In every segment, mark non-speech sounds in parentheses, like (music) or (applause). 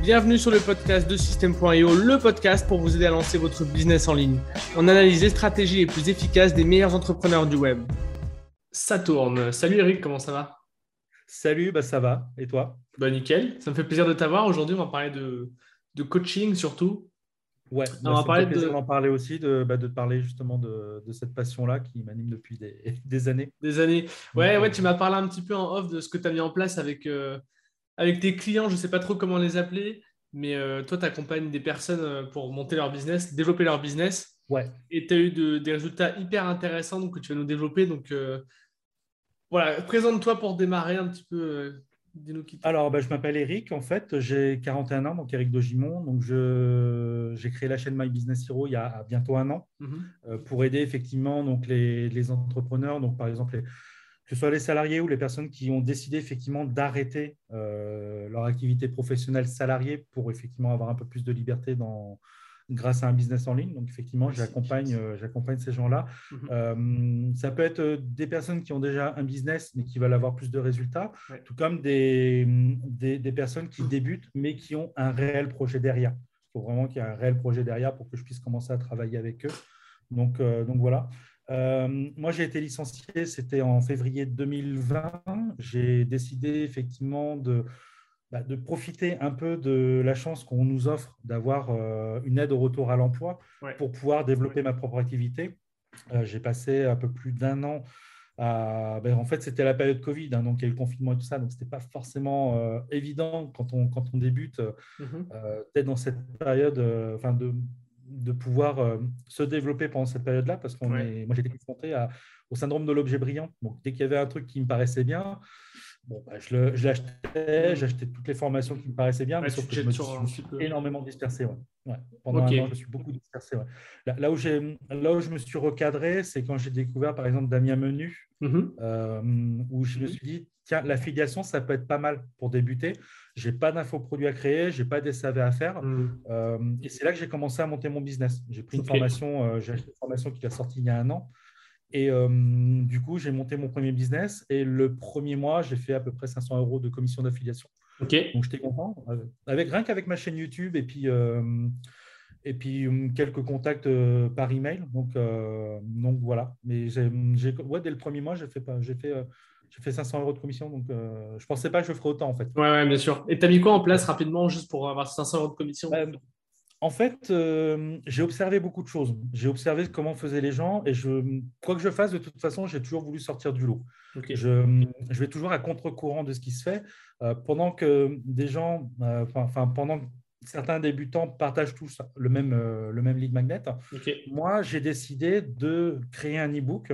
Bienvenue sur le podcast de System.io, le podcast pour vous aider à lancer votre business en ligne. On analyse les stratégies les plus efficaces des meilleurs entrepreneurs du web. Ça tourne. Salut Eric, comment ça va? Salut, bah ça va. Et toi? Bah nickel. Ça me fait plaisir de t'avoir. Aujourd'hui, on va parler de, de coaching surtout. Ouais, on va parler de... en parler aussi, de, bah, de te parler justement de, de cette passion-là qui m'anime depuis des, (laughs) des, années. Des années. Ouais, ouais, tu m'as parlé un petit peu en off de ce que tu as mis en place avec, euh, avec tes clients. Je ne sais pas trop comment les appeler, mais euh, toi, tu accompagnes des personnes euh, pour monter leur business, développer leur business. Ouais. Et tu as eu de, des résultats hyper intéressants donc, que tu vas nous développer. Donc, voilà, présente-toi pour démarrer un petit peu. Alors, bah, je m'appelle Eric, en fait, j'ai 41 ans, donc Eric de. Donc, j'ai créé la chaîne My Business Hero il y a bientôt un an mhm. euh, pour aider effectivement donc, les, entrepreneurs, donc par exemple, que ce soit les salariés ou les personnes qui ont décidé effectivement d'arrêter euh, leur activité professionnelle salariée pour effectivement avoir un peu plus de liberté dans, grâce à un business en ligne. Donc, effectivement, j'accompagne, euh, j'accompagne ces gens-là. Mhm. Euh, ça peut être des personnes qui ont déjà un business, mais qui veulent avoir plus de résultats, tout comme des, des, personnes qui débutent, mais qui ont un réel projet derrière. Il faut vraiment qu'il y ait un réel projet derrière pour que je puisse commencer à travailler avec eux. Donc, donc voilà. Moi, j'ai été licencié, c'était en février 2020. J'ai décidé effectivement de, bah, de profiter un peu de la chance qu'on nous offre d'avoir euh, une aide au retour à l'emploi pour pouvoir développer ma propre activité. Euh, j'ai passé un peu plus d'un an à... Ben, en fait, c'était la période Covid, hein, donc il y a eu le confinement et tout ça, donc ce n'était pas forcément euh, évident quand on, quand on débute, mhm. peut-être dans cette période, enfin de, de pouvoir se développer pendant cette période-là, parce que moi j'étais confronté à, au syndrome de l'objet brillant. Donc dès qu'il y avait un truc qui me paraissait bien, Bon, bah, je l'achetais, j'achetais toutes les formations qui me paraissaient bien, mais sauf que je me, suis énormément dispersé. Ouais. Pendant un an, je me suis beaucoup dispersé. Là, où là où je me suis recadré, c'est quand j'ai découvert, par exemple, Damien Menu, mm-hmm. euh, où je me mm-hmm. suis dit, tiens, l'affiliation, ça peut être pas mal pour débuter. Je n'ai pas d'infoproduits à créer, je n'ai pas des SAV à faire. Mm. Euh, et c'est là que j'ai commencé à monter mon business. J'ai pris une formation, euh, j'ai acheté une formation qui a sorti il y a un an. Et euh, du coup, j'ai monté mon premier business et le premier mois, j'ai fait à peu près 500 euros de commission d'affiliation. Ok. Donc, j'étais content. Avec, rien qu'avec ma chaîne YouTube et puis, et puis quelques contacts par email. Donc, donc voilà. Mais j'ai, ouais, dès le premier mois, j'ai fait, j'ai fait, j'ai fait 500 euros de commission. Donc, je ne pensais pas que je ferais autant en fait. Ouais, ouais bien sûr. Et tu as mis quoi en place rapidement juste pour avoir 500 euros de commission? Bah, en fait, euh, j'ai observé beaucoup de choses. J'ai observé comment faisaient les gens et je, quoi que je fasse, de toute façon, j'ai toujours voulu sortir du lot. Je, vais toujours à contre-courant de ce qui se fait. Euh, pendant que des gens, euh, enfin, pendant que certains débutants partagent tous le même, le même lead magnet, moi, j'ai décidé de créer un e-book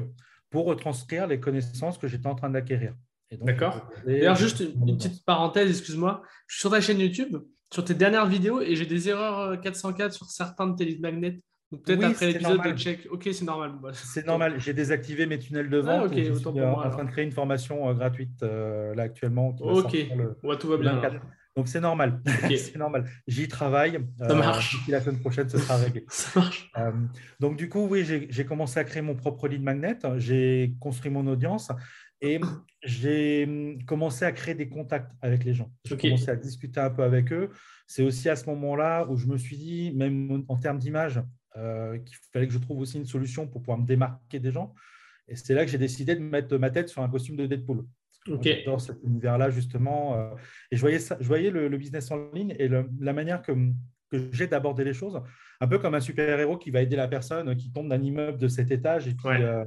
pour retranscrire les connaissances que j'étais en train d'acquérir. D'accord. D'ailleurs, juste une, petite parenthèse, excuse-moi. Je suis sur ta chaîne YouTube sur tes dernières vidéos et j'ai des erreurs 404 euh, sur certains de tes lead magnets. Donc peut-être après l'épisode de check. Ok, c'est normal. Bah, (laughs) c'est normal. J'ai désactivé mes tunnels de vente. Ah, je suis euh, en train de créer une formation euh, gratuite là actuellement. ok. tout va bien. Donc c'est normal. (laughs) c'est normal. J'y travaille. Ça marche. la semaine prochaine, ce sera réglé. (laughs) Ça marche. donc du coup, oui, j'ai commencé à créer mon propre lead magnet. J'ai construit mon audience. Et j'ai hum, commencé à créer des contacts avec les gens. J'ai commencé à discuter un peu avec eux. C'est aussi à ce moment-là où je me suis dit, même en termes d'image, euh, qu'il fallait que je trouve aussi une solution pour pouvoir me démarquer des gens. Et c'est là que j'ai décidé de mettre ma tête sur un costume de Deadpool. Dans cet univers-là, justement. Euh, et je voyais, ça, je voyais le, business en ligne et la manière que, que j'ai d'aborder les choses, un peu comme un super-héros qui va aider la personne qui tombe d'un immeuble de cet étage et puis euh,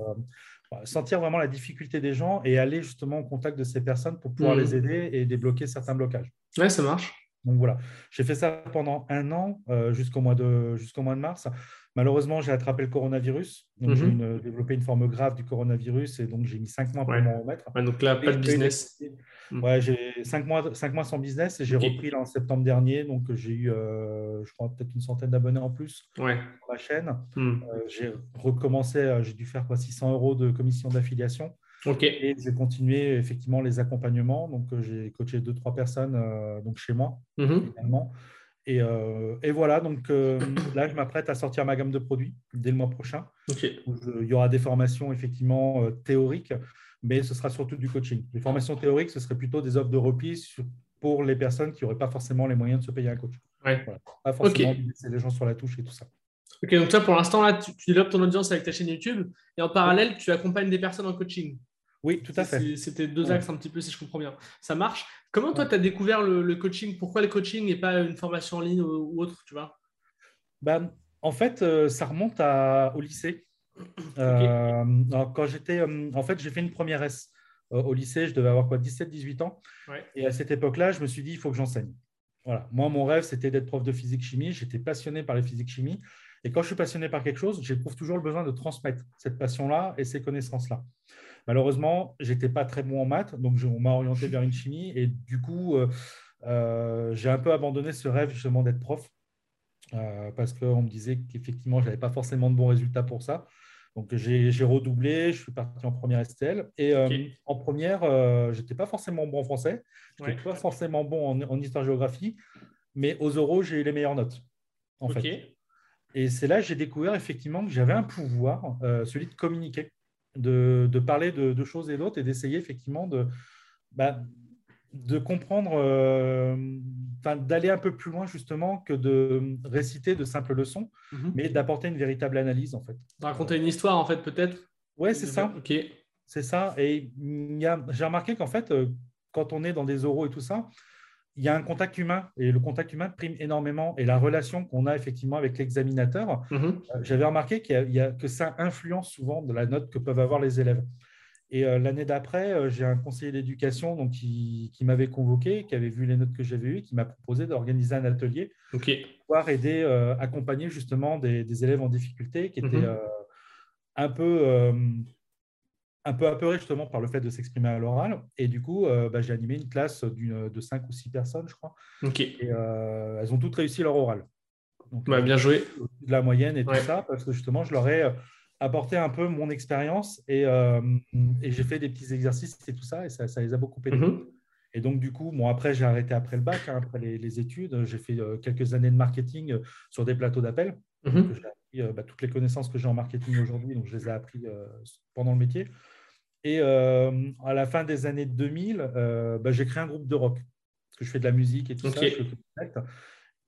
sentir vraiment la difficulté des gens et aller justement au contact de ces personnes pour pouvoir hmm. les aider et débloquer certains blocages. Ouais, ça marche. Donc voilà, j'ai fait ça pendant un an euh, jusqu'au mois, de, jusqu'au mois de mars. Malheureusement, j'ai attrapé le coronavirus. Donc, j'ai mhm. développé une forme grave du coronavirus et donc j'ai mis cinq mois pour m'en remettre. donc là, pas de business. Mhm. Ouais, j'ai cinq mois, cinq mois sans business et j'ai repris là, en septembre dernier. Donc, j'ai eu, euh, je crois, peut-être une centaine d'abonnés en plus ouais. sur la chaîne. Mhm. Euh, j'ai recommencé, j'ai dû faire quoi, 600 euros de commission d'affiliation. Et j'ai continué effectivement les accompagnements. Donc, euh, j'ai coaché deux, trois personnes donc chez moi, finalement. Euh, et, voilà, donc euh, (coughs) là, je m'apprête à sortir ma gamme de produits dès le mois prochain. il y aura des formations effectivement euh, théoriques, mais ce sera surtout du coaching. Les formations théoriques, ce serait plutôt des offres de repli sur pour les personnes qui n'auraient pas forcément les moyens de se payer un coach. Ouais. Pas forcément laisser les gens sur la touche et tout ça. Ok, donc toi, pour l'instant, là, tu, développes ton audience avec ta chaîne YouTube et en parallèle, tu accompagnes des personnes en coaching. Oui, tout à fait. C'était deux axes un petit peu, si je comprends bien. Ça marche. Comment toi, tu as découvert le, coaching? Pourquoi le coaching et pas une formation en ligne ou, autre, tu vois? Ben, En fait, euh, ça remonte à, au lycée. (clears throat) Euh, quand j'étais, euh, en fait, j'ai fait une première S au lycée, je devais avoir quoi, 17-18 ans. Et à cette époque-là, je me suis dit, il faut que j'enseigne. Voilà. Moi, mon rêve, c'était d'être prof de physique-chimie. J'étais passionné par les physique-chimie. Et quand je suis passionné par quelque chose, j'éprouve toujours le besoin de transmettre cette passion-là et ces connaissances-là. Malheureusement, je n'étais pas très bon en maths, donc on m'a orienté (laughs) vers une chimie. Et du coup, euh, euh, j'ai un peu abandonné ce rêve justement d'être prof euh, parce qu'on me disait qu'effectivement, je n'avais pas forcément de bons résultats pour ça. Donc, j'ai redoublé, je suis parti en première STL. Et en première, je n'étais pas forcément bon en français, je n'étais pas forcément bon en, histoire-géographie, mais aux oraux, j'ai eu les meilleures notes. En fait. Et c'est là que j'ai découvert effectivement que j'avais un pouvoir, euh, celui de communiquer, de, parler de, choses et d'autres et d'essayer effectivement de, bah, de comprendre, euh, d'aller un peu plus loin justement que de réciter de simples leçons, mhm. mais d'apporter une véritable analyse en fait. Raconter une histoire en fait peut-être Oui, c'est ça. Ok. C'est ça. Et j'ai remarqué qu'en fait, euh, quand on est dans des oraux et tout ça, il y a un contact humain et le contact humain prime énormément et la relation qu'on a effectivement avec l'examinateur, mhm. euh, j'avais remarqué qu'il y, a, que ça influence souvent de la note que peuvent avoir les élèves. Et euh, l'année d'après, euh, j'ai un conseiller d'éducation donc, qui, m'avait convoqué, qui avait vu les notes que j'avais eues, qui m'a proposé d'organiser un atelier pour pouvoir aider, accompagner justement des, élèves en difficulté qui étaient mhm. un peu un peu apeuré justement par le fait de s'exprimer à l'oral. Et du coup, euh, bah, j'ai animé une classe de 5 ou 6 personnes, je crois. Ok. Et euh, elles ont toutes réussi leur oral. Donc, bah, bien joué. De la moyenne et tout ça, parce que justement, je leur ai euh, apporté un peu mon expérience et, et j'ai fait des petits exercices et tout ça, et ça, ça les a beaucoup aidés. Mhm. Et donc, du coup, bon, après, j'ai arrêté après le bac, hein, après les, études. J'ai fait quelques années de marketing sur des plateaux d'appel. Mhm. J'ai appris bah, toutes les connaissances que j'ai en marketing aujourd'hui, donc je les ai appris pendant le métier. Et euh, à la fin des années 2000, euh, bah, j'ai créé un groupe de rock. Parce que je fais de la musique et tout ça.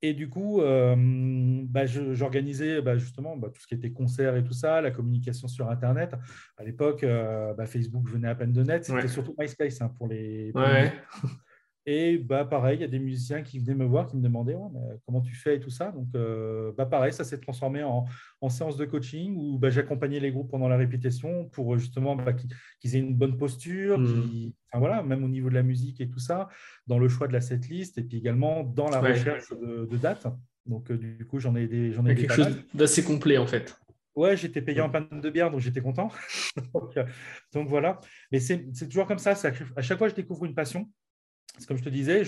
et du coup, euh, bah, j'organisais bah, justement bah, tout ce qui était concert et tout ça, la communication sur Internet. À l'époque, bah, Facebook venait à peine de net. C'était surtout MySpace hein, pour les. Et bah, pareil, il y a des musiciens qui venaient me voir, qui me demandaient comment tu fais et tout ça. Donc, euh, bah, pareil, ça s'est transformé en, en, séance de coaching où bah, j'accompagnais les groupes pendant la répétition pour justement bah, qu'ils aient une bonne posture, mmh. enfin, voilà, même au niveau de la musique et tout ça, dans le choix de la setlist et puis également dans la recherche de, de dates. Donc, euh, du coup, j'en ai des. J'en ai quelque chose d'assez complet en fait. Ouais, j'étais payé en panne de bière, donc j'étais content. (laughs) Euh, donc, voilà. Mais c'est toujours comme ça. À chaque fois, je découvre une passion comme je te disais,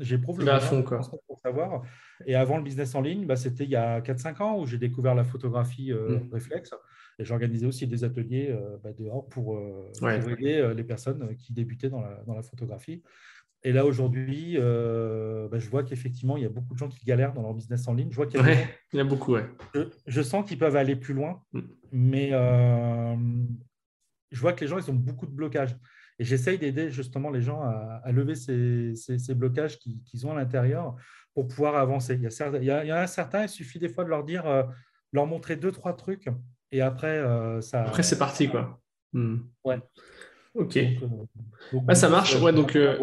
j'éprouve le à fond, quoi. pour savoir. Et avant le business en ligne, bah, c'était il y a 4-5 ans où j'ai découvert la photographie euh, mm. réflexe. Et j'organisais aussi des ateliers euh, bah, dehors pour, euh, aider les personnes qui débutaient dans la, dans la photographie. Et là, aujourd'hui, bah, je vois qu'effectivement, il y a beaucoup de gens qui galèrent dans leur business en ligne. Je vois qu'il y, a beaucoup, ouais. je, sens qu'ils peuvent aller plus loin, mm. mais je vois que les gens, ils ont beaucoup de blocages. Et j'essaye d'aider justement les gens à, lever ces, blocages qu'ils ont à l'intérieur pour pouvoir avancer. Il y, a, il, y a, un certain, il suffit des fois de leur dire, euh, leur montrer deux, trois trucs, et après, euh, ça. Après, c'est parti, quoi. Hmm. Ouais. Ok. Euh, ça marche. ouais, donc, (laughs) ouais,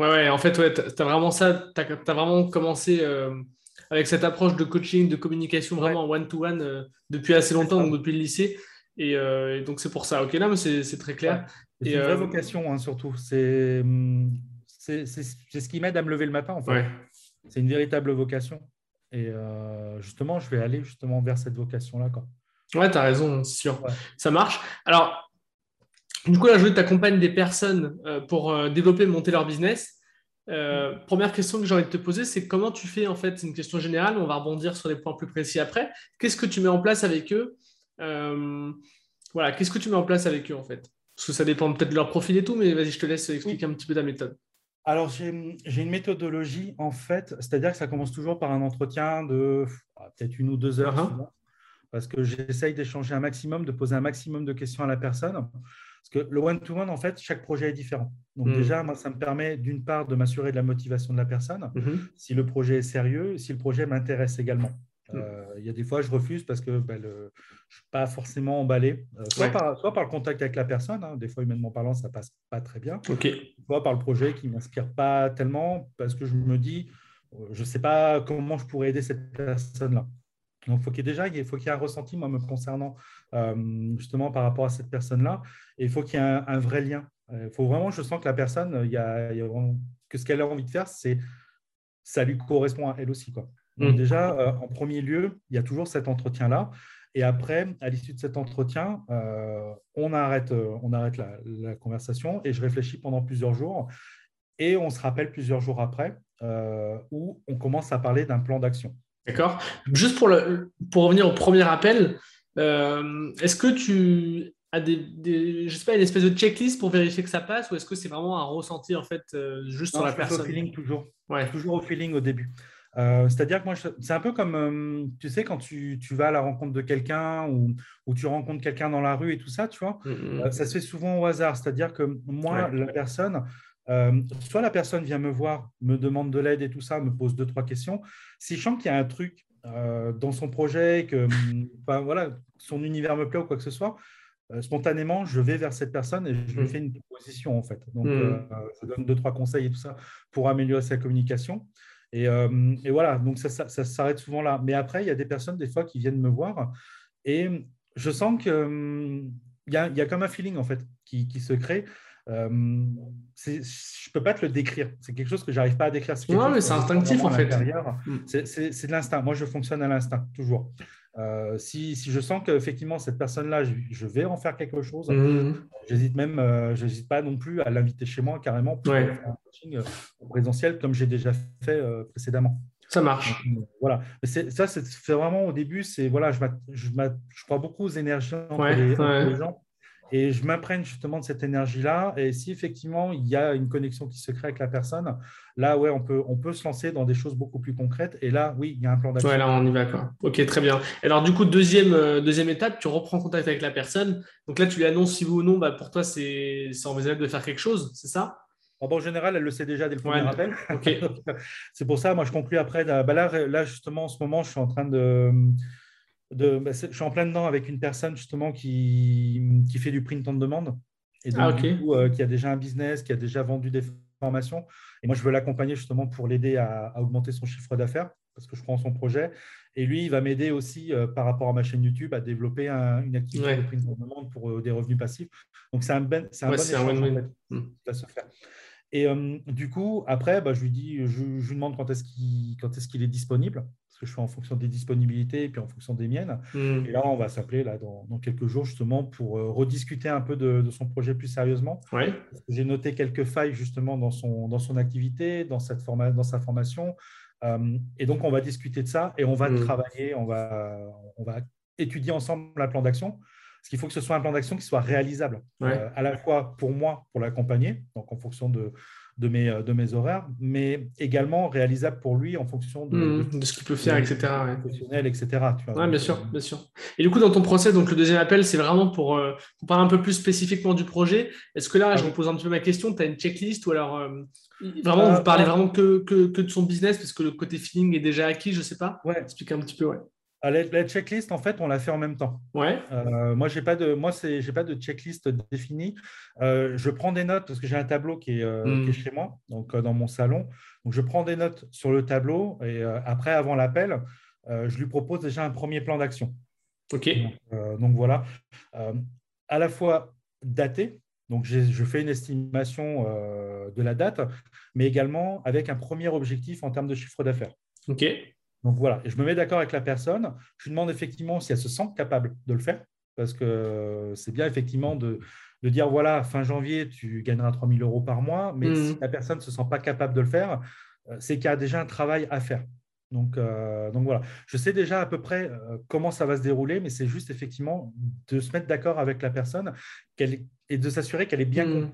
ouais, en fait, ouais, tu as vraiment ça, tu as, vraiment commencé avec cette approche de coaching, de communication vraiment one-to-one depuis assez longtemps, donc depuis le lycée. Et, donc, c'est pour ça. Ok, là, c'est très clair. C'est une vraie euh, vocation, hein, surtout. Hum, c'est ce qui m'aide à me lever le matin, en fait. C'est une véritable vocation. Et euh, justement, je vais aller justement vers cette vocation-là. Ouais, tu as raison, c'est sûr. Ça marche. Alors, du coup, là, je veux que tu accompagnes des personnes euh, pour développer, monter leur business. première question que j'ai envie de te poser, c'est comment tu fais en fait? C'est une question générale, on va rebondir sur les points plus précis après. Qu'est-ce que tu mets en place avec eux? Voilà, qu'est-ce que tu mets en place avec eux en fait? Parce que ça dépend peut-être de leur profil et tout, mais vas-y, je te laisse expliquer un petit peu ta méthode. Alors, j'ai une méthodologie, en fait, c'est-à-dire que ça commence toujours par un entretien de ah, peut-être une ou deux heures, uh-huh. parce que j'essaye d'échanger un maximum, de poser un maximum de questions à la personne Parce que le one-to-one, en fait, chaque projet est différent. Donc mm. déjà, moi, ça me permet d'une part de m'assurer de la motivation de la personne, mm-hmm. si le projet est sérieux, si le projet m'intéresse également. Mm. Euh, il y a des fois, je refuse parce que ben, je ne suis pas forcément emballé, euh, soit, par, soit, par, le contact avec la personne, hein. des fois, humainement parlant, ça passe pas très bien, soit par le projet qui ne m'inspire pas tellement parce que je me dis, euh, je ne sais pas comment je pourrais aider cette personne-là. Donc, faut il faut qu'il déjà, il faut qu'il y ait un ressenti, moi, me concernant justement par rapport à cette personne-là. Et il faut qu'il y ait un, vrai lien. Il faut vraiment, je sens que la personne, il y a, que ce qu'elle a envie de faire, c'est ça lui correspond à elle aussi. Quoi. Donc, mmh. déjà, euh, en premier lieu, il y a toujours cet entretien-là. Et après, à l'issue de cet entretien, euh, on arrête, euh, on arrête la, conversation et je réfléchis pendant plusieurs jours. Et on se rappelle plusieurs jours après où on commence à parler d'un plan d'action. D'accord. Juste pour, le, pour revenir au premier appel, est-ce que tu as des, je sais pas, une espèce de checklist pour vérifier que ça passe ou est-ce que c'est vraiment un ressenti en fait juste sur la personne au feeling toujours. Ouais. Toujours au feeling au début. Euh, c'est-à-dire que moi, c'est un peu comme, euh, tu sais, quand tu, vas à la rencontre de quelqu'un ou, ou, tu rencontres quelqu'un dans la rue et tout ça, tu vois, mmh, mmh. Euh, ça se fait souvent au hasard. C'est-à-dire que moi, la personne, soit la personne vient me voir, me demande de l'aide et tout ça, me pose deux, trois questions. Si je sens qu'il y a un truc dans son projet, que voilà, son univers me plaît ou quoi que ce soit, spontanément, je vais vers cette personne et je lui fais une proposition en fait. Donc, je donne deux, trois conseils et tout ça pour améliorer sa communication. Euh, et, voilà, donc ça, s'arrête souvent là. Mais après, il y a des personnes, des fois, qui viennent me voir et je sens qu'il hum, y, a, y a comme un feeling, en fait, qui, se crée. Euh, je ne peux pas te le décrire. C'est quelque chose que je n'arrive pas à décrire. Non, mais c'est instinctif, en fait. Hum. C'est de l'instinct. Moi, je fonctionne à l'instinct, toujours. Euh, si, si, je sens qu'effectivement, cette personne-là, je, vais en faire quelque chose, mmh. j'hésite même, euh, j'hésite pas non plus à l'inviter chez moi carrément pour faire un coaching euh, présentiel comme j'ai déjà fait précédemment. Ça marche. voilà. Mais ça, c'est vraiment au début, c'est voilà, je, je, je, crois beaucoup aux énergies entre les gens. Et je m'imprègne justement de cette énergie-là. Et si effectivement il y a une connexion qui se crée avec la personne, là, ouais, on peut, on peut se lancer dans des choses beaucoup plus concrètes. Et là, oui, il y a un plan d'action. Ouais, là, on y va. Quoi. Ok, très bien. Alors, du coup, deuxième, euh, deuxième étape, tu reprends contact avec la personne. Donc là, tu lui annonces si oui ou non, bah, pour toi, c'est envisageable de faire quelque chose, c'est ça? En général, elle le sait déjà dès le premier appel. (laughs) c'est pour ça, moi, je conclus après. Bah, là, là, justement, en ce moment, je suis en train de bah, je suis en plein dedans avec une personne justement qui, qui fait du print en demande et donc, ah, euh, qui a déjà un business, qui a déjà vendu des formations. Et moi, je veux l'accompagner justement pour l'aider à, augmenter son chiffre d'affaires parce que je prends son projet. Et lui, il va m'aider aussi euh, par rapport à ma chaîne YouTube à développer une activité de print en demande pour euh, des revenus passifs. Donc, c'est un, ben, un bon échange en fait, hmm. se faire. Et du coup, après, bah, je lui dis, je, je lui demande quand est-ce qu'il est, qu'il est disponible parce que je fais en fonction des disponibilités et puis en fonction des miennes. Hmm. Et là, on va s'appeler là dans, quelques jours justement pour euh, rediscuter un peu de, son projet plus sérieusement. J'ai noté quelques failles justement dans son, dans son activité, dans, cette forma, dans sa formation. Euh, et donc, on va discuter de ça et on va hmm. travailler, on va, on va étudier ensemble un plan d'action. Parce qu'il faut que ce soit un plan d'action qui soit réalisable, euh, à la fois pour moi, pour l'accompagner, donc en fonction de, de mes, euh, de mes horaires, mais également réalisable pour lui en fonction de, mmh, de, ce qu'il peut faire, etc. Professionnel, etc. Tu vois, bien sûr, euh, bien sûr. Et du coup, dans ton procès, donc le deuxième appel, c'est vraiment pour, euh, pour, parler un peu plus spécifiquement du projet. Est-ce que là, ah je me pose un petit peu ma question, tu as une checklist ou alors vraiment, vous parlez vraiment que, que, que, de son business parce que le côté feeling est déjà acquis, je ne sais pas. Ouais. Explique un petit peu, ouais. Ah, la, checklist, en fait, on l'a fait en même temps. Ouais. Euh, moi, j'ai pas de, moi, c'est, j'ai pas de checklist définie. Euh, je prends des notes parce que j'ai un tableau qui est, euh, hmm. chez moi, donc dans mon salon. Donc, je prends des notes sur le tableau et après, avant l'appel, je lui propose déjà un premier plan d'action. Ok. Donc, voilà, à la fois daté. Donc, je fais une estimation de la date, mais également avec un premier objectif en termes de chiffre d'affaires. Ok. Donc voilà, je me mets d'accord avec la personne. Je lui demande effectivement si elle se sent capable de le faire, parce que c'est bien effectivement de, dire voilà, fin janvier, tu gagneras 3 000 euros par mois, mais mmh. si la personne ne se sent pas capable de le faire, euh, c'est qu'il y a déjà un travail à faire. Donc, euh, donc voilà, je sais déjà à peu près euh, comment ça va se dérouler, mais c'est juste effectivement de se mettre d'accord avec la personne et de s'assurer qu'elle est bien mmh.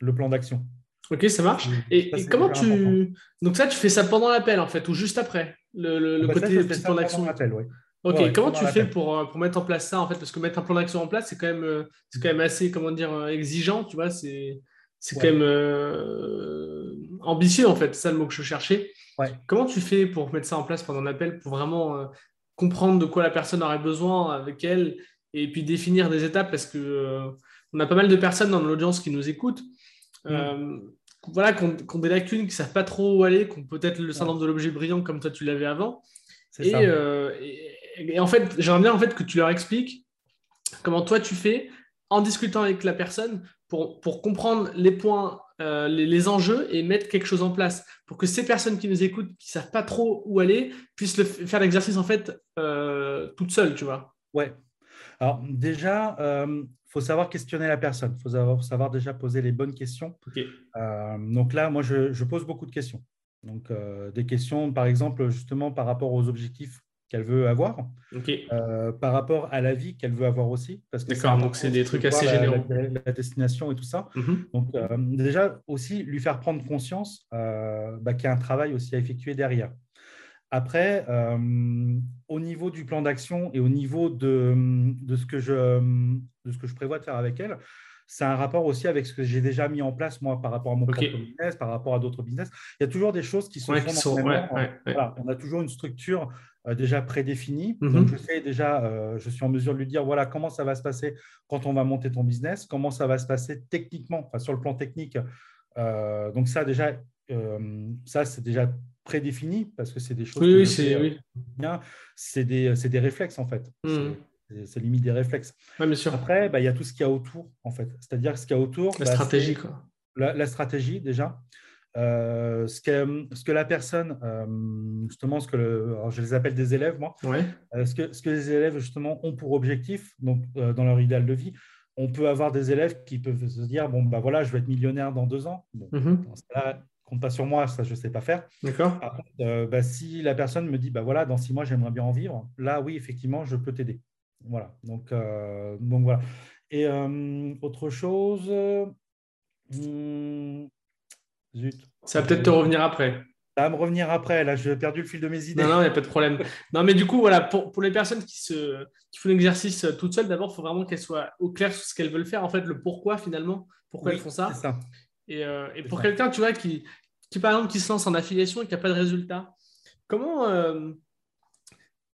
le plan d'action. Ok, ça marche. Et, comment tu. Donc, ça, tu fais ça pendant l'appel, en fait, ou juste après? Le, le, bah côté plan d'action. Ok, comment tu fais pour, euh, pour, mettre en place ça en fait? Parce que mettre un plan d'action en place, c'est quand, même, euh, quand même assez comment dire, exigeant, tu vois, c'est quand même ambitieux en fait, c'est ça le mot que je cherchais. Comment tu fais pour mettre ça en place pendant un appel, pour vraiment comprendre de quoi la personne aurait besoin avec elle et puis définir des étapes? Parce que on a pas mal de personnes dans l'audience qui nous écoutent. Mm. Voilà, qui ont, des lacunes, qui ne savent pas trop où aller, qui ont peut-être le syndrome de l'objet brillant comme toi tu l'avais avant. Et, et, et en fait, j'aimerais bien en fait que tu leur expliques comment toi tu fais en discutant avec la personne pour, pour comprendre les points, euh, les, enjeux et mettre quelque chose en place pour que ces personnes qui nous écoutent, qui savent pas trop où aller, puissent le, faire l'exercice en fait euh, toute seule, tu vois. Ouais. Alors déjà, il euh, faut savoir questionner la personne. Il faut savoir, savoir, déjà poser les bonnes questions. donc là, moi, je, je, pose beaucoup de questions. Donc des questions, par exemple, justement par rapport aux objectifs qu'elle veut avoir, euh, par rapport à la vie qu'elle veut avoir aussi. D'accord, donc c'est des trucs assez généraux. La, destination et tout ça. Mhm. Donc euh, déjà aussi lui faire prendre conscience euh, bah, qu'il y a un travail aussi à effectuer derrière. Après, au niveau du plan d'action et au niveau de, de, ce que je, de ce que je prévois de faire avec elle, c'est un rapport aussi avec ce que j'ai déjà mis en place, moi, par rapport à mon propre business, par rapport à d'autres business. Il y a toujours des choses qui sont, On a toujours une structure euh, déjà prédéfinie. Mhm. Donc, je sais déjà, euh, je suis en mesure de lui dire, voilà, comment ça va se passer quand on va monter ton business, comment ça va se passer techniquement, enfin, sur le plan technique. Euh, donc, ça, déjà, ça, c'est déjà prédéfini parce que c'est des choses. Oui, c'est oui. C'est des, des, réflexes, en fait. Mhm. C'est limite des réflexes. bien sûr. Après, bah, il y a tout ce qu'il y a autour, en fait. C'est-à-dire ce qu'il y a autour. La bah, stratégie, quoi. La, stratégie, déjà. Euh, ce, que, ce que la personne, euh, justement, ce que je les appelle des élèves, moi, euh, ce, que, ce que les élèves, justement, ont pour objectif, donc dans leur idéal de vie, on peut avoir des élèves qui peuvent se dire, bon, bah voilà, je vais être millionnaire dans deux ans. Bon, mhm. Compte pas sur moi, ça, je sais pas faire. D'accord. Bah, si la personne me dit, bah voilà, dans six mois, j'aimerais bien en vivre, là, oui, effectivement, je peux t'aider. Voilà. Donc, euh, donc voilà. Et euh, autre chose. Hmm, zut. Ça va peut-être te revenir après. Ça va me revenir après. Là, j'ai perdu le fil de mes idées. Non, non, il n'y a pas de problème. non, mais du coup, voilà, pour, pour les personnes qui, se, qui font l'exercice toutes seules, d'abord, il faut vraiment qu'elles soient au clair sur ce qu'elles veulent faire. En fait, le pourquoi finalement, pourquoi elles font ça. ça. Et, euh, et pour quelqu'un, tu vois, qui, qui, par exemple, qui se lance en affiliation et qui n'a pas de résultat, comment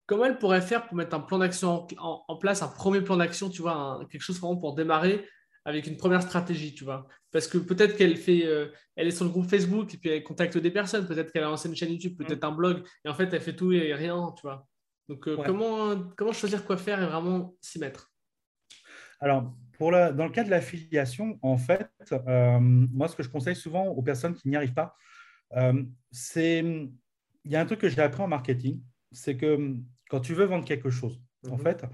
comment elle pourrait faire pour mettre un plan d'action en, place, un premier plan d'action, tu vois, quelque chose vraiment pour démarrer avec une première stratégie, tu vois? Parce que peut-être qu'elle fait, euh, elle est sur le groupe Facebook et puis elle contacte des personnes, peut-être qu'elle a lancé une chaîne YouTube, peut-être mm. un blog, et en fait elle fait tout et rien, tu vois? Donc euh, comment, comment choisir quoi faire et vraiment s'y mettre? Alors, pour la, dans le cas de l'affiliation, en fait, euh, moi ce que je conseille souvent aux personnes qui n'y arrivent pas, c'est, il y a un truc que j'ai appris en marketing, c'est que quand tu veux vendre quelque chose, en mhm. fait,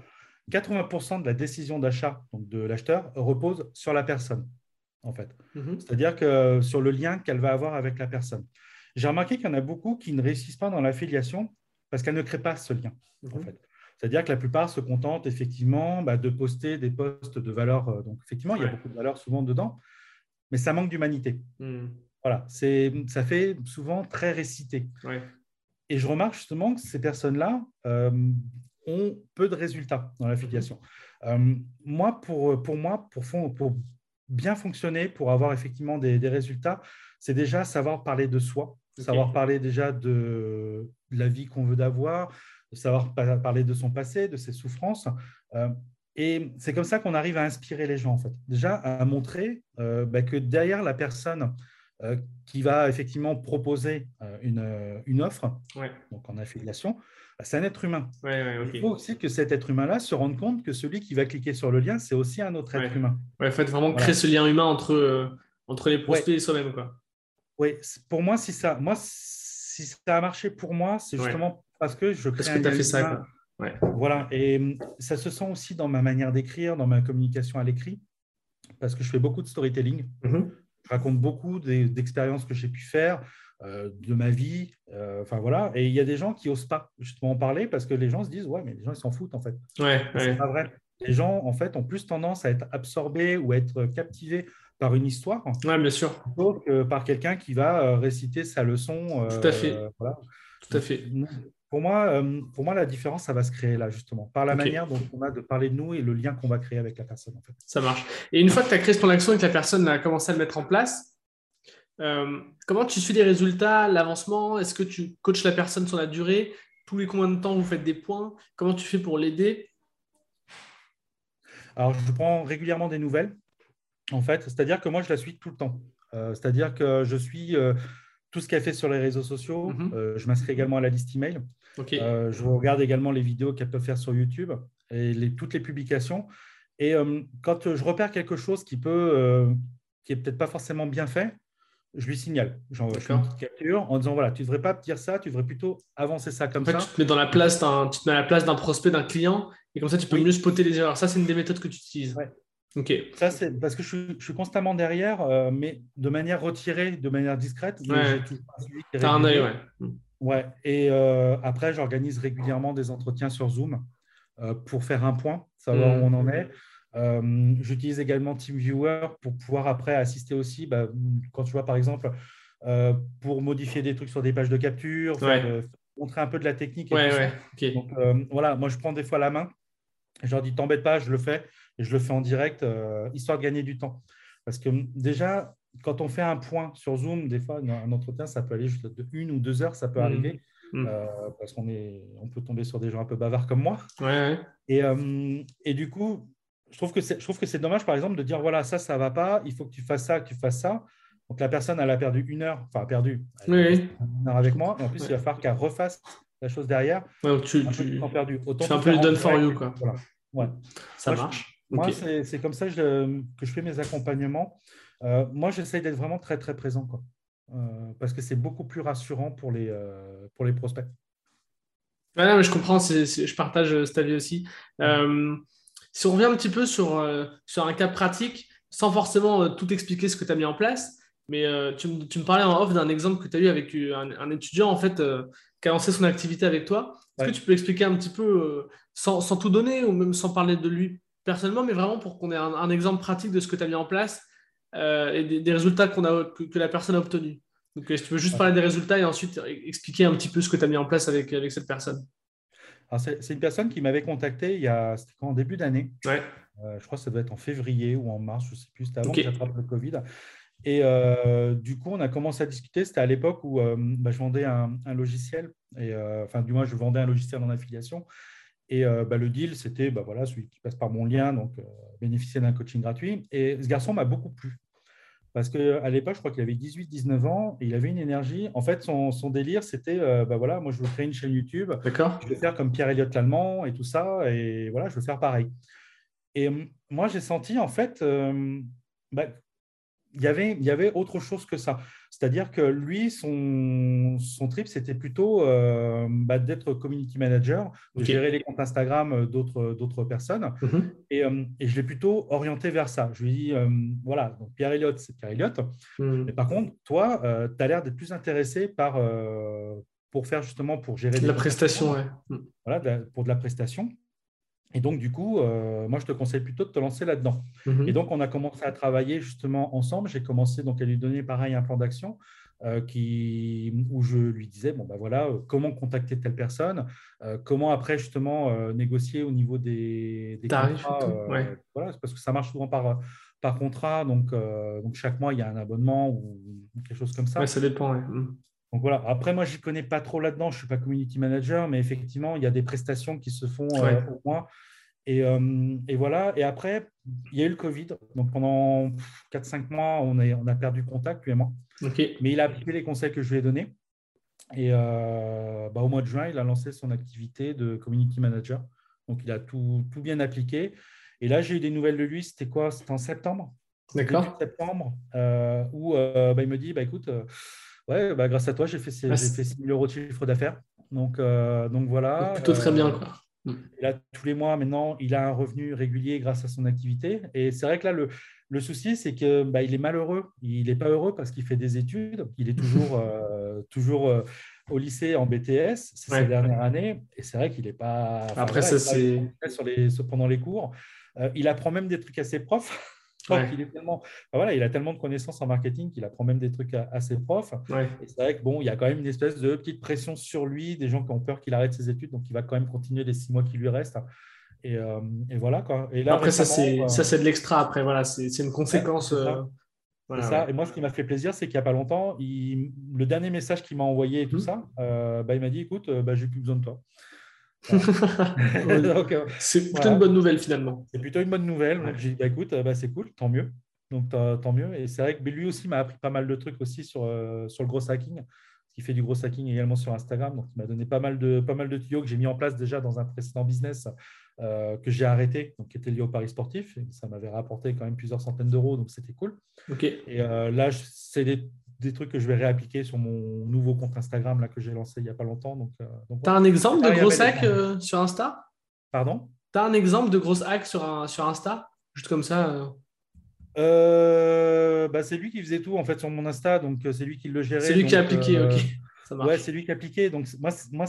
80% de la décision d'achat de l'acheteur repose sur la personne, en fait. Mhm. C'est-à-dire que sur le lien qu'elle va avoir avec la personne. J'ai remarqué qu'il y en a beaucoup qui ne réussissent pas dans l'affiliation parce qu'elles ne créent pas ce lien, en mhm. fait. C'est-à-dire que la plupart se contentent effectivement bah, de poster des posts de valeur. Euh, donc, effectivement, il y a beaucoup de valeur souvent dedans, mais ça manque d'humanité. Voilà, ça fait souvent très récité. Et je remarque justement que ces personnes-là euh, ont peu de résultats dans l'affiliation. Euh, moi, pour, pour moi, pour, pour, bien fonctionner, pour avoir effectivement des, résultats, c'est déjà savoir parler de soi, savoir parler déjà de, la vie qu'on veut d'avoir, savoir parler de son passé, de ses souffrances. Euh, et c'est comme ça qu'on arrive à inspirer les gens, en fait. Déjà, à montrer bah, que derrière la personne euh, qui va effectivement proposer euh, une, euh, une offre, donc en affiliation, bah, c'est un être humain. Il faut aussi que cet être humain-là se rende compte que celui qui va cliquer sur le lien, c'est aussi un autre être humain. Il faut vraiment créer ce lien humain entre, entre les prospects et soi-même. Oui, pour moi, si ça, moi, si ça a marché pour moi, c'est justement parce que je crée parce que un fait ça. Voilà, et hum, ça se sent aussi dans ma manière d'écrire, dans ma communication à l'écrit, parce que je fais beaucoup de storytelling. Mm-hmm je raconte beaucoup d'expériences que j'ai pu faire, euh, de ma vie. Euh, enfin voilà. Et il y a des gens qui n'osent pas justement en parler parce que les gens se disent Ouais, mais les gens ils s'en foutent en fait. Ouais, c'est pas vrai. Les gens en fait ont plus tendance à être absorbés ou à être captivés par une histoire. Ouais, bien sûr. Plutôt que par quelqu'un qui va réciter sa leçon. Tout à fait. Tout à fait. Pour moi, pour moi, la différence, ça va se créer là, justement, par la manière dont on a de parler de nous et le lien qu'on va créer avec la personne. En fait. Ça marche. Et une fois que tu as créé ton action et que la personne a commencé à le mettre en place, comment tu suis les résultats, l'avancement? Est-ce que tu coaches la personne sur la durée? Tous les combien de temps vous faites des points? Comment tu fais pour l'aider? Alors, je prends régulièrement des nouvelles, en fait. C'est-à-dire que moi, je la suis tout le temps. Euh, c'est-à-dire que je suis euh, tout ce qu'elle fait sur les réseaux sociaux. Mhm. Euh, je m'inscris également à la liste email. je regarde également les vidéos qu'elle peut faire sur YouTube et les, toutes les publications. Et quand je repère quelque chose qui peut, qui est peut-être pas forcément bien fait, je lui signale. J'envoie une petite capture en disant voilà, tu ne devrais pas dire ça, tu devrais plutôt avancer ça comme ça. Tu te mets dans la place d'un, tu te mets à la place d'un prospect, d'un client, et comme ça, tu peux mieux spotter les erreurs. Ça, c'est une des méthodes que tu utilises. Ok. Ça, c'est parce que je suis, constamment derrière, euh, mais de manière retirée, de manière discrète. Ouais. T'as un œil, ouais. Ouais. Et euh, après, j'organise régulièrement des entretiens sur Zoom euh, pour faire un point, savoir où on en est. J'utilise également TeamViewer pour pouvoir après assister aussi, bah, quand tu vois par exemple, pour modifier des trucs sur des pages de capture, montrer un peu de la technique. Et Donc voilà, moi je prends des fois la main, je leur dis t'embête pas, je le fais et je le fais en direct, histoire de gagner du temps. Parce que déjà, quand on fait un point sur Zoom, des fois, un entretien, ça peut aller juste de une ou deux heures, ça peut mmh. arriver. Mmh. parce qu'on est, on peut tomber sur des gens un peu bavards comme moi. Et, et du coup, je trouve que c'est, je trouve que c'est dommage, par exemple, de dire voilà, ça, ça va pas, il faut que tu fasses ça, que tu fasses ça. Donc la personne, elle a perdu une heure, enfin perdu une heure avec moi, et en plus, il va falloir qu'elle refasse la chose derrière. tu, tu, perdu. Autant tu un peu le done for you, quoi. Ouais. Ça marche. Moi, c'est, comme ça que je fais mes accompagnements. Euh, moi, j'essaye d'être vraiment très, très présent, quoi. Euh, parce que c'est beaucoup plus rassurant pour les, euh, pour les prospects. Ouais, mais je comprends, je partage cet avis aussi. Si on revient un petit peu sur, sur un cas pratique, sans forcément tout expliquer ce que tu as mis en place, mais tu, tu, me parlais en off d'un exemple que tu as eu avec un, étudiant en fait, qui a lancé son activité avec toi. Est-ce que tu peux expliquer un petit peu, sans, sans, tout donner ou même sans parler de lui? Personnellement, mais vraiment pour qu'on ait un, exemple pratique de ce que tu as mis en place et des, résultats qu'on a, que, la personne a obtenus donc, si tu peux juste parler des résultats et ensuite expliquer un petit peu ce que tu as mis en place avec, avec cette personne? C'est une personne qui m'avait contacté il y a, en début d'année. Euh, je crois que ça doit être en février ou en mars, je ne sais plus, c'était avant que j'attrape le Covid. Et euh, du coup, on a commencé à discuter. C'était à l'époque où euh, bah, je vendais un, logiciel, et, enfin, du moins, je vendais un logiciel en affiliation. Et bah, le deal, c'était bah, voilà, celui qui passe par mon lien, donc bénéficier d'un coaching gratuit. Et ce garçon m'a beaucoup plu. Parce qu'à l'époque, je crois qu'il avait 18-19 ans et il avait une énergie. En fait, son, délire, c'était euh, bah voilà, moi, je veux créer une chaîne YouTube. D'accord. Je veux faire comme Pierre Elliott l'Allemand et tout ça. Et voilà, je veux faire pareil. Et hum, moi, j'ai senti, en fait, euh, bah, il y, avait, il y avait autre chose que ça. C'est-à-dire que lui, son, son trip, c'était plutôt euh, bah, d'être community manager, de gérer les comptes Instagram d'autres, d'autres personnes. Mhm. et, euh, et, je l'ai plutôt orienté vers ça. Je lui ai dit, euh, voilà, donc Pierre Elliott, c'est Pierre Elliott. Mhm. Mais par contre, toi, tu as l'air d'être plus intéressé par, pour faire justement, pour gérer... la prestation, ouais. Voilà, pour de la prestation. Et donc, du coup, euh, moi, je te conseille plutôt de te lancer là-dedans. Mhm. Et donc, on a commencé à travailler justement ensemble. J'ai commencé donc à lui donner pareil un plan d'action euh, qui, où je lui disais, bon, ben voilà, euh, comment contacter telle personne, comment après justement négocier au niveau des, des tarifs. Voilà, parce que ça marche souvent par, par contrat. Donc, donc, chaque mois, il y a un abonnement ou quelque chose comme ça. Ouais, ça dépend. Mhm. Donc voilà. Après, moi, je ne connais pas trop là-dedans. Je ne suis pas community manager, mais effectivement, il y a des prestations qui se font euh, au moins. Et, euh, et, voilà. Et après, il y a eu le Covid. Donc pendant 4-5 mois, on, est, on a perdu contact, lui et moi. Mais il a appliqué les conseils que je lui ai donnés. Et euh, bah, au mois de juin, il a lancé son activité de community manager. Donc il a tout, tout bien appliqué. Et là, j'ai eu des nouvelles de lui. C'était quoi? C'était en septembre. D'accord. Septembre, où bah, il me dit bah, écoute, Ouais, bah, grâce à toi, j'ai fait, 6 000 euros de chiffre d'affaires. Donc, euh, donc voilà. Plutôt très bien. Quoi. Mm. là, tous les mois, maintenant, il a un revenu régulier grâce à son activité. Et c'est vrai que là, le, le souci, c'est qu'il bah, est malheureux. Il n'est pas heureux parce qu'il fait des études. Il est toujours, (laughs) euh, toujours euh, au lycée en BTS. C'est sa dernière année. Et c'est vrai qu'il n'est pas. Après, ça, c'est. Les, pendant les cours. il apprend même des trucs à ses profs. Il, est tellement, voilà, il a tellement de connaissances en marketing qu'il apprend même des trucs à, ses profs. Et c'est vrai que bon, il y a quand même une espèce de petite pression sur lui, des gens qui ont peur qu'il arrête ses études, donc il va quand même continuer les six mois qui lui restent. Et, euh, voilà quoi. Et là, après, ça, c'est, ça, c'est de l'extra. Après, voilà, c'est, une conséquence. ça. Et moi, ce qui m'a fait plaisir, c'est qu'il n'y a pas longtemps, il... le dernier message qu'il m'a envoyé et tout mmh. ça, euh, bah, il m'a dit écoute, bah, j'ai plus besoin de toi. (laughs) Euh, c'est plutôt une bonne nouvelle finalement. C'est plutôt une bonne nouvelle. j'ai dit bah, écoute, bah, c'est cool, tant mieux. Donc tant mieux. Et c'est vrai que lui aussi m'a appris pas mal de trucs aussi sur, euh, sur le gros hacking, qui fait du gros hacking également sur Instagram. Donc il m'a donné pas mal de, pas mal de tuyaux que j'ai mis en place déjà dans un précédent business euh, que j'ai arrêté, donc qui était lié au Paris sportif. Et ça m'avait rapporté quand même plusieurs centaines d'euros, donc c'était cool. Ok. Et là, c'est des des trucs que je vais réappliquer sur mon nouveau compte Instagram là, que j'ai lancé il n'y a pas longtemps. Donc, euh, tu as un exemple de gros hack euh, sur Insta? Pardon? Tu as un exemple de gros hack sur, un, sur Insta? Juste comme ça euh. bah, C'est lui qui faisait tout en fait sur mon Insta, donc c'est lui qui le gérait. C'est lui qui a appliqué, ok. (laughs) Ça Ouais, c'est lui qui a appliqué. Donc moi, moi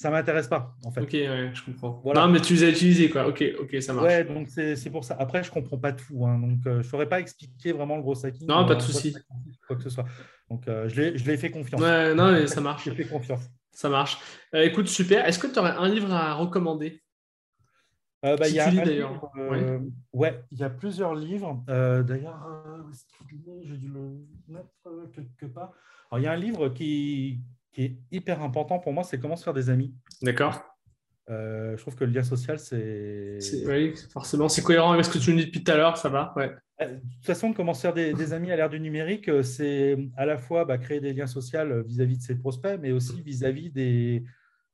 ça m'intéresse pas, en fait. Ok, je comprends. Voilà. Non, mais tu les as utilisés, quoi. Ok, ok, ça marche. Ouais, donc c'est pour ça. Après, je comprends pas tout. Hein. donc, je ne saurais pas expliquer vraiment le gros hacking. Non, pas de souci. Quoi que ce soit. Donc, euh, je l'ai fait confiance. Ouais, non, mais ça marche. J'ai fait confiance. Ça marche. Euh, écoute, super. Est-ce que tu aurais un livre à recommander? Euh, bah, y a d'ailleurs. ouais. il y a plusieurs livres. d'ailleurs, j'ai dû le mettre quelque part. Alors, il y a un livre qui, qui est hyper important pour moi, c'est comment se faire des amis. D'accord. Euh, je trouve que le lien social, c'est. Oui, forcément, c'est cohérent avec ce que tu nous dis depuis tout à l'heure, ça va. Ouais. Euh, de toute façon, comment se faire des, amis à l'ère du numérique, euh, c'est à la fois bah, créer des liens sociaux vis-à-vis de ses prospects, mais aussi vis-à-vis des,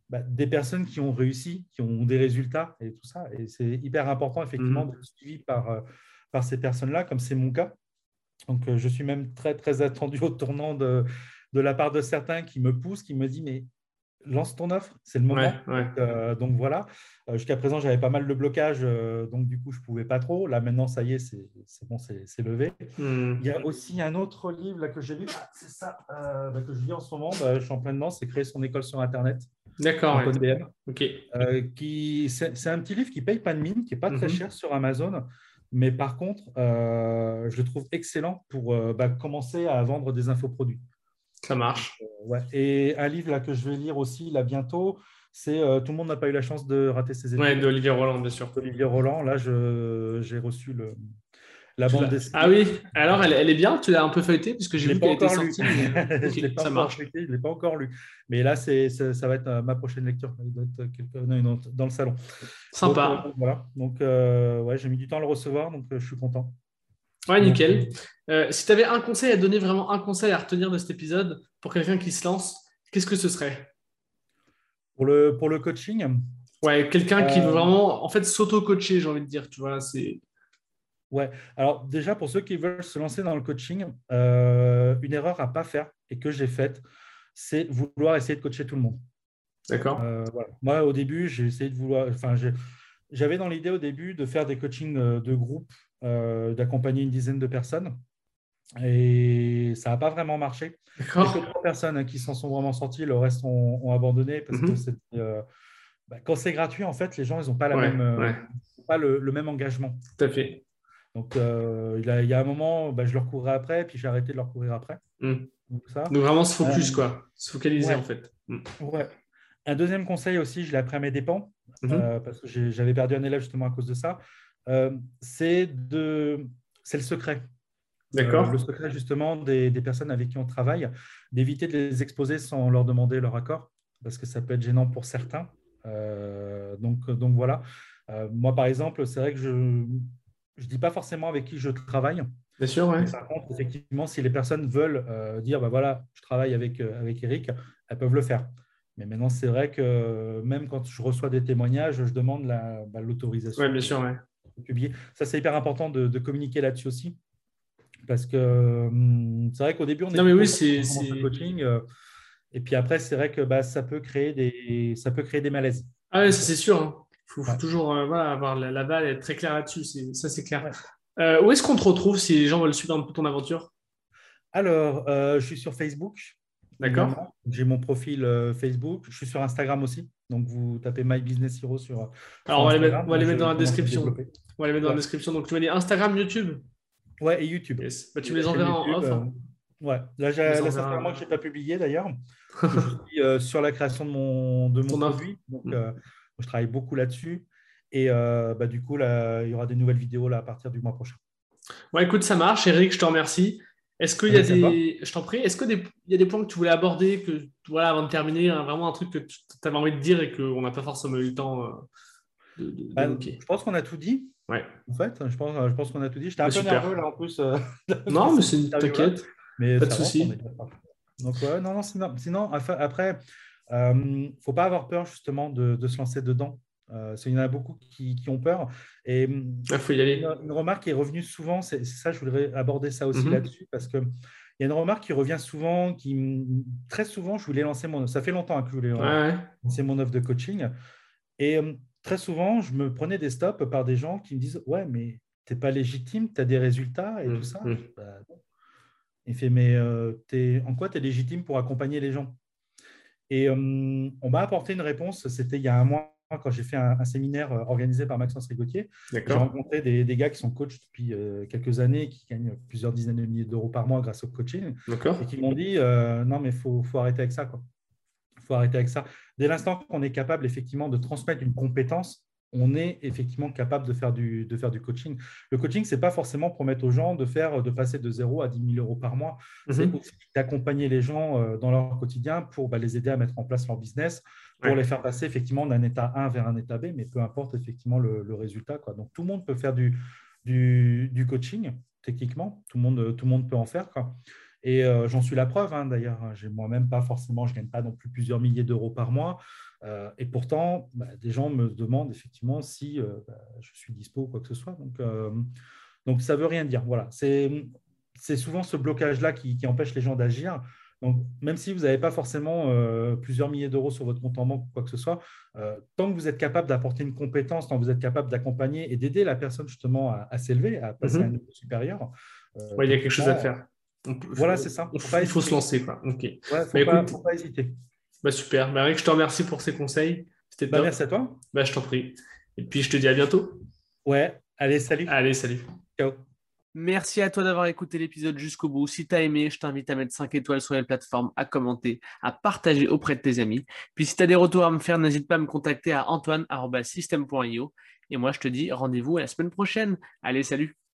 bah, des personnes qui ont réussi, qui ont des résultats et tout ça. Et c'est hyper important, effectivement, mmh. d'être suivi par, par ces personnes-là, comme c'est mon cas. Donc, je suis même très, très attendu au tournant de, de la part de certains qui me poussent, qui me disent mais lance ton offre, c'est le moment. Euh, donc, voilà. Euh, jusqu'à présent, j'avais pas mal de blocages, euh, donc du coup, je pouvais pas trop. Là, maintenant, ça y est, c'est bon, c'est levé. Hmm. Il y a aussi un autre livre là, que j'ai lu, ah, c'est ça, bah, que je lis en ce moment, bah, je suis en plein dedans, c'est créer son école sur Internet. D'accord. Ok. qui c'est un petit livre qui paye pas de mine, qui est pas très mhm. cher sur Amazon. Mais par contre, je le trouve excellent pour bah, commencer à vendre des infoproduits. Ça marche. Euh, ouais. Et un livre là, que je vais lire aussi là bientôt, c'est euh, Tout le monde n'a pas eu la chance de rater ses études. Oui, d'Olivier Roland, bien sûr. Olivier Roland, là, j'ai reçu le, la bande dessinée. Ah oui, alors elle, elle est bien, tu l'as un peu feuilleté puisque j'ai vu qu'elle était sortie. (laughs) je ne l'ai pas, encore je l'ai pas encore lu. Mais là, c'est, ça, ça va être euh, ma prochaine lecture. dans le salon. Sympa. Donc, voilà. Donc, ouais, j'ai mis du temps à le recevoir, donc je suis content. Ouais, nickel. Euh, si tu avais un conseil à donner, vraiment un conseil à retenir de cet épisode pour quelqu'un qui se lance, qu'est-ce que ce serait? Pour le, pour le coaching? Ouais, quelqu'un qui veut euh, vraiment en fait s'auto-coacher, j'ai envie de dire. Tu vois, c'est. Ouais, alors déjà pour ceux qui veulent se lancer dans le coaching, euh, une erreur à ne pas faire et que j'ai faite, c'est vouloir essayer de coacher tout le monde. D'accord. Moi, au début, j'ai essayé de vouloir. Enfin, j'avais dans l'idée au début de faire des coachings de groupe d'accompagner une dizaine de personnes. Et ça n'a pas vraiment marché. Il y a que trois personnes hein, qui s'en sont vraiment sorties, le reste ont, abandonné parce que mhm. euh, bah, quand c'est gratuit, en fait, les gens ils n'ont pas, la même, euh, pas le, même engagement. Tout à fait. Donc, il, y a un moment, bah, je leur courais après, puis j'ai arrêté de leur courir après. Mhm. Donc, ça. Donc, vraiment se focus, quoi. Se focaliser, en fait. Mhm. Ouais. Un deuxième conseil aussi, je l'ai appris à mes dépens, parce que j'avais perdu un élève justement à cause de ça. Euh, c'est le secret. D'accord. Euh, le secret justement des, personnes avec qui on travaille, d'éviter de les exposer sans leur demander leur accord, parce que ça peut être gênant pour certains. Euh, donc, donc voilà. moi, par exemple, c'est vrai que je ne dis pas forcément avec qui je travaille. Bien sûr, ouais. Par contre, effectivement, si les personnes veulent dire, bah voilà, je travaille avec, avec Eric, elles peuvent le faire. Mais maintenant, c'est vrai que même quand je reçois des témoignages, je demande bah, l'autorisation. La, oui, bien sûr, ouais publier. Ça, c'est hyper important de, communiquer là-dessus aussi. Parce que hum, c'est vrai qu'au début, on est non, mais oui, c'est coaching. Euh, et puis après, c'est vrai que bah, ça, peut créer des, ça peut créer des malaises. Ah oui, c'est sûr. Il hein. faut, toujours euh, voilà, avoir la, balle, être très clair là-dessus. Ça, c'est clair. Euh, où est-ce qu'on te retrouve si les gens veulent suivre un peu ton aventure? Alors, je suis sur Facebook. D'accord. J'ai mon profil Facebook. Je suis sur Instagram aussi. Donc, vous tapez My Business Hero sur. Alors, on va, les mettre, dans la description. On va les mettre dans la description. Donc, tu vas dire Instagram, YouTube Ouais, et YouTube. Bah, tu me les enverras en off. Hein. Ouais, là, là ça fait un mois que je n'ai pas publié d'ailleurs. (laughs) je suis sur la création de mon, de mon produit. Donc, mm. je travaille beaucoup là-dessus. Et bah, du coup, là, il y aura des nouvelles vidéos là, à partir du mois prochain. Ouais, écoute, ça marche. Eric, je te remercie. Est-ce qu'il y a des. Je t'en prie, est-ce qu'il y a des points que tu voulais aborder que, voilà, avant de terminer, hein, vraiment un truc que tu avais envie de dire et qu'on n'a pas forcément eu le temps euh, de, bah, Je pense qu'on a tout dit. Ouais. En fait, je pense, je pense qu'on a tout dit. J'étais un bah, peu nerveux là en plus. Euh, (laughs) non, mais c'est une t'inquiète. Mais pas de souci. Donc, ouais, non, non, sinon, sinon après, il euh, ne faut pas avoir peur justement de, de se lancer dedans. Euh, il y en a beaucoup qui, ont peur. Et il ah, faut y aller. Une, remarque qui est revenue souvent, c'est ça, je voudrais aborder ça aussi mhm. là-dessus, parce qu'il y a une remarque qui revient souvent, qui très souvent, je voulais lancer mon ça fait longtemps que je voulais lancer mon offre de coaching. Et euh, très souvent, je me prenais des stops par des gens qui me disent Ouais, mais tu n'es pas légitime, tu as des résultats et mhm. tout ça. Mhm. Bah, il fait Mais euh, es, en quoi tu es légitime pour accompagner les gens? Et on m'a apporté une réponse, c'était il y a un mois quand j'ai fait un, séminaire euh, organisé par Maxence Rigotier, j'ai rencontré des, des, gars qui sont coachs depuis euh, quelques années, qui gagnent plusieurs dizaines de milliers d'euros par mois grâce au coaching, et qui m'ont dit euh, non, mais il faut, faut, arrêter avec ça. Faut arrêter avec ça. Dès l'instant qu'on est capable effectivement de transmettre une compétence, on est effectivement capable de faire du, de faire du coaching. Le coaching, ce n'est pas forcément promettre aux gens de, faire, de passer de 0 à 10 000 euros par mois. C'est mhm. d'accompagner les gens dans leur quotidien pour bah, les aider à mettre en place leur business, pour les faire passer effectivement d'un état 1 vers un état B, mais peu importe effectivement le, résultat. Quoi. Donc tout le monde peut faire du, du, coaching, techniquement, tout le, monde, tout le monde peut en faire. Quoi. Et euh, j'en suis la preuve, hein, d'ailleurs. J'ai moi-même pas forcément, je ne gagne pas non plus plusieurs milliers d'euros par mois. Euh, et pourtant, bah, des gens me demandent effectivement si euh, bah, je suis dispo ou quoi que ce soit. Donc, donc ça ne veut rien dire. Voilà. C'est souvent ce blocage-là qui, qui, empêche les gens d'agir. Donc, même si vous n'avez pas forcément euh, plusieurs milliers d'euros sur votre compte en banque ou quoi que ce soit, euh, tant que vous êtes capable d'apporter une compétence, tant que vous êtes capable d'accompagner et d'aider la personne justement à, s'élever, à passer à un niveau supérieur. Euh, il y a quelque chose à faire. Voilà, c'est ça. il faut se lancer. Quoi. Ok. Ouais, faut, bah, faut, pas, hésiter. Bah, super. Bah, Eric, je te remercie pour ces conseils. C'était bah, Merci à toi. Bah, je t'en prie. Et puis, je te dis à bientôt. Ouais. Allez, salut. Allez, salut. Ciao. Merci à toi d'avoir écouté l'épisode jusqu'au bout. Si tu as aimé, je t'invite à mettre 5 étoiles sur les plateformes, à commenter, à partager auprès de tes amis. Puis si tu as des retours à me faire, n'hésite pas à me contacter à antoine.system.io. Et moi, je te dis rendez-vous à la semaine prochaine. Allez, salut